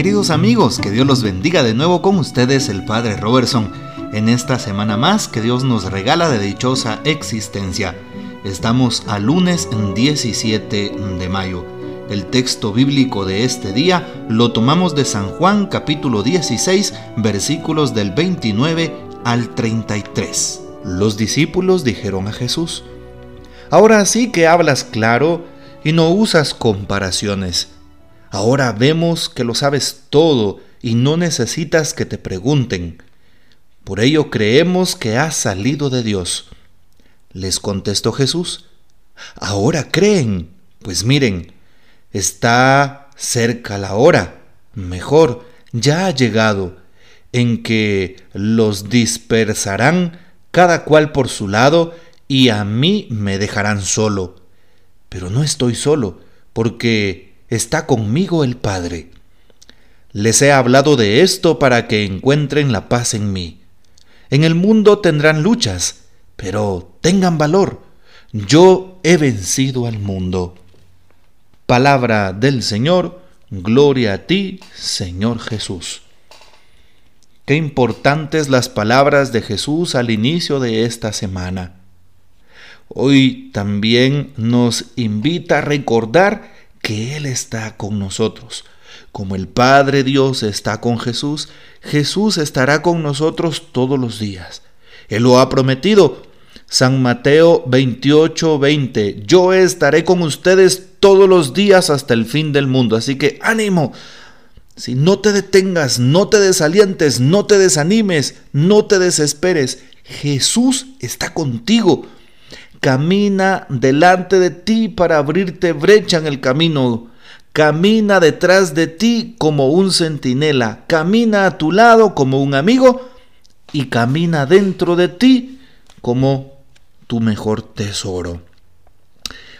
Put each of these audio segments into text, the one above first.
Queridos amigos, que Dios los bendiga de nuevo con ustedes el Padre Robertson en esta semana más que Dios nos regala de dichosa existencia. Estamos a lunes 17 de mayo. El texto bíblico de este día lo tomamos de San Juan capítulo 16 versículos del 29 al 33. Los discípulos dijeron a Jesús, Ahora sí que hablas claro y no usas comparaciones. Ahora vemos que lo sabes todo y no necesitas que te pregunten. Por ello creemos que has salido de Dios. Les contestó Jesús, ahora creen. Pues miren, está cerca la hora, mejor, ya ha llegado, en que los dispersarán cada cual por su lado y a mí me dejarán solo. Pero no estoy solo, porque está conmigo el Padre. Les he hablado de esto para que encuentren la paz en mí. En el mundo tendrán luchas, pero tengan valor. Yo he vencido al mundo. Palabra del Señor, gloria a ti, Señor Jesús. Qué importantes las palabras de Jesús al inicio de esta semana. Hoy también nos invita a recordar que Él está con nosotros. Como el Padre Dios está con Jesús, Jesús estará con nosotros todos los días. Él lo ha prometido. San Mateo 28, 20. Yo estaré con ustedes todos los días hasta el fin del mundo. Así que ánimo. Si no te detengas, no te desalientes, no te desanimes, no te desesperes. Jesús está contigo. Camina delante de ti para abrirte brecha en el camino camina detrás de ti como un centinela, camina a tu lado como un amigo y camina dentro de ti como tu mejor tesoro.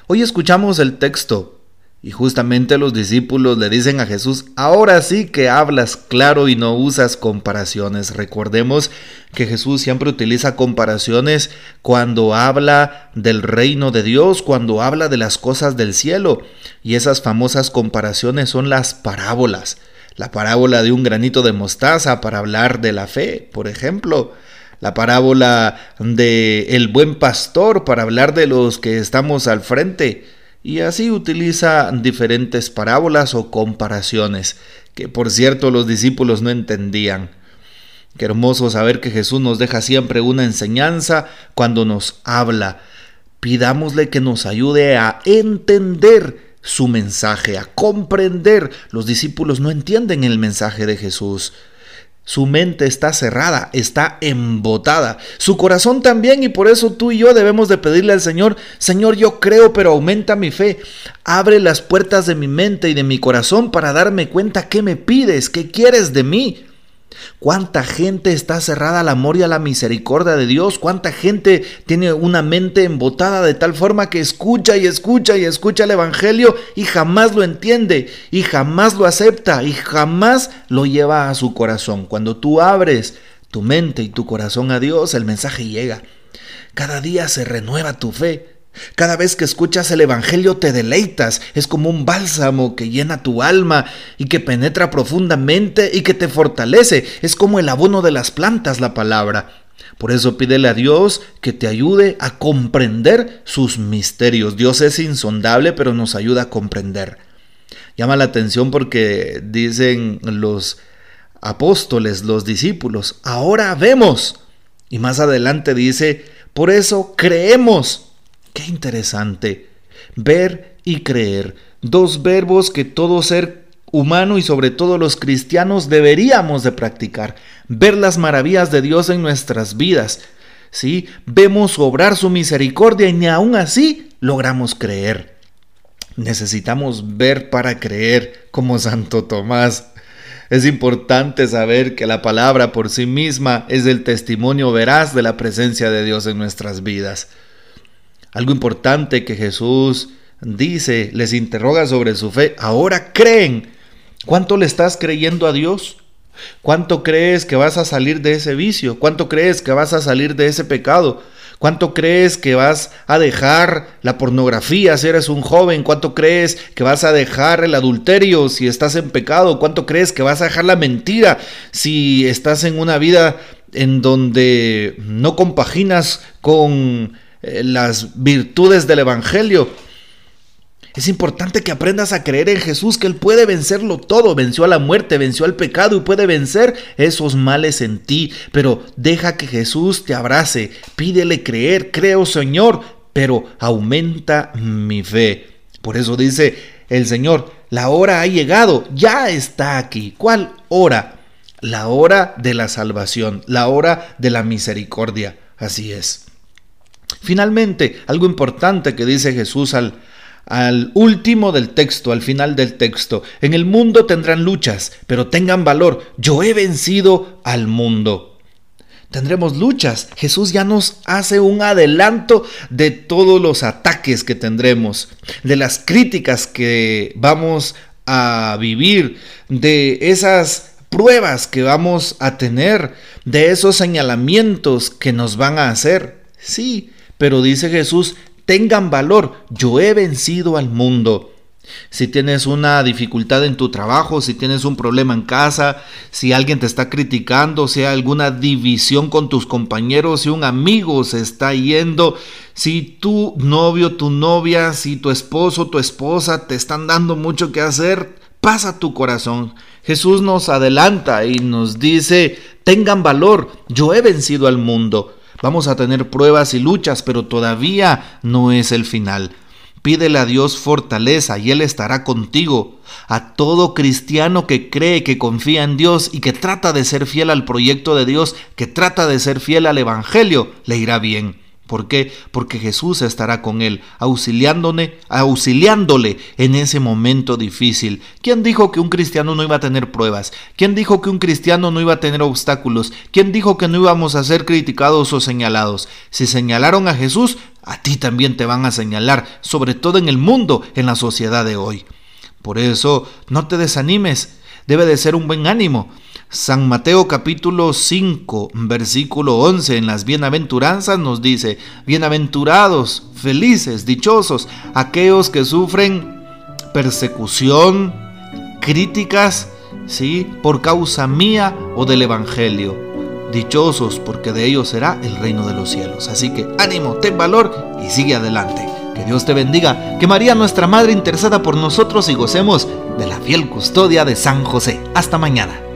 Hoy escuchamos el texto y justamente los discípulos le dicen a Jesús, ahora sí que hablas claro y no usas comparaciones. Recordemos que Jesús siempre utiliza comparaciones cuando habla del reino de Dios, cuando habla de las cosas del cielo. Y esas famosas comparaciones son las parábolas. La parábola de un granito de mostaza para hablar de la fe, por ejemplo la parábola de el buen pastor para hablar de los que estamos al frente y así utiliza diferentes parábolas o comparaciones, que por cierto los discípulos no entendían. Qué hermoso saber que Jesús nos deja siempre una enseñanza cuando nos habla. Pidámosle que nos ayude a entender su mensaje, a comprender. Los discípulos no entienden el mensaje de Jesús. Su mente está cerrada, está embotada. Su corazón también y por eso tú y yo debemos de pedirle al Señor, Señor, yo creo, pero aumenta mi fe. Abre las puertas de mi mente y de mi corazón para darme cuenta qué me pides, qué quieres de mí. ¿Cuánta gente está cerrada al amor y a la misericordia de Dios? ¿Cuánta gente tiene una mente embotada de tal forma que escucha y escucha y escucha el Evangelio y jamás lo entiende y jamás lo acepta y jamás lo lleva a su corazón? Cuando tú abres tu mente y tu corazón a Dios, el mensaje llega. Cada día se renueva tu fe. Cada vez que escuchas el Evangelio te deleitas, es como un bálsamo que llena tu alma y que penetra profundamente y que te fortalece, es como el abono de las plantas la palabra. Por eso pídele a Dios que te ayude a comprender sus misterios. Dios es insondable, pero nos ayuda a comprender. Llama la atención porque dicen los apóstoles, los discípulos, ahora vemos. Y más adelante dice, por eso creemos. Qué interesante. Ver y creer. Dos verbos que todo ser humano y sobre todo los cristianos deberíamos de practicar. Ver las maravillas de Dios en nuestras vidas. ¿sí? Vemos obrar su misericordia y ni aún así logramos creer. Necesitamos ver para creer como Santo Tomás. Es importante saber que la palabra por sí misma es el testimonio veraz de la presencia de Dios en nuestras vidas. Algo importante que Jesús dice, les interroga sobre su fe. Ahora creen. ¿Cuánto le estás creyendo a Dios? ¿Cuánto crees que vas a salir de ese vicio? ¿Cuánto crees que vas a salir de ese pecado? ¿Cuánto crees que vas a dejar la pornografía si eres un joven? ¿Cuánto crees que vas a dejar el adulterio si estás en pecado? ¿Cuánto crees que vas a dejar la mentira si estás en una vida en donde no compaginas con eh, las virtudes del Evangelio? Es importante que aprendas a creer en Jesús, que Él puede vencerlo todo. Venció a la muerte, venció al pecado y puede vencer esos males en ti. Pero deja que Jesús te abrace, pídele creer, creo Señor, pero aumenta mi fe. Por eso dice el Señor, la hora ha llegado, ya está aquí. ¿Cuál hora? La hora de la salvación, la hora de la misericordia. Así es. Finalmente, algo importante que dice Jesús al, último del texto, al final del texto. En el mundo tendrán luchas, pero tengan valor. Yo he vencido al mundo. Tendremos luchas. Jesús ya nos hace un adelanto de todos los ataques que tendremos, de las críticas que vamos a vivir, de esas pruebas que vamos a tener, de esos señalamientos que nos van a hacer. Sí, pero dice Jesús, tengan valor, yo he vencido al mundo. Si tienes una dificultad en tu trabajo, si tienes un problema en casa, si alguien te está criticando, si hay alguna división con tus compañeros, si un amigo se está yendo, si tu novio, tu novia, si tu esposo, tu esposa te están dando mucho que hacer, pasa tu corazón. Jesús nos adelanta y nos dice, tengan valor, yo he vencido al mundo. Vamos a tener pruebas y luchas, pero todavía no es el final. Pídele a Dios fortaleza y Él estará contigo. A todo cristiano que cree, que confía en Dios y que trata de ser fiel al proyecto de Dios, que trata de ser fiel al Evangelio, le irá bien. ¿Por qué? Porque Jesús estará con él, auxiliándole, auxiliándole en ese momento difícil. ¿Quién dijo que un cristiano no iba a tener pruebas? ¿Quién dijo que un cristiano no iba a tener obstáculos? ¿Quién dijo que no íbamos a ser criticados o señalados? Si señalaron a Jesús, a ti también te van a señalar, sobre todo en el mundo, en la sociedad de hoy. Por eso, no te desanimes, debe de ser un buen ánimo. San Mateo capítulo 5, versículo 11 en las bienaventuranzas nos dice, bienaventurados, felices, dichosos, aquellos que sufren persecución, críticas, ¿sí? por causa mía o del Evangelio. Dichosos porque de ellos será el reino de los cielos. Así que ánimo, ten valor y sigue adelante. Que Dios te bendiga, que María nuestra Madre interceda por nosotros y gocemos de la fiel custodia de San José. Hasta mañana.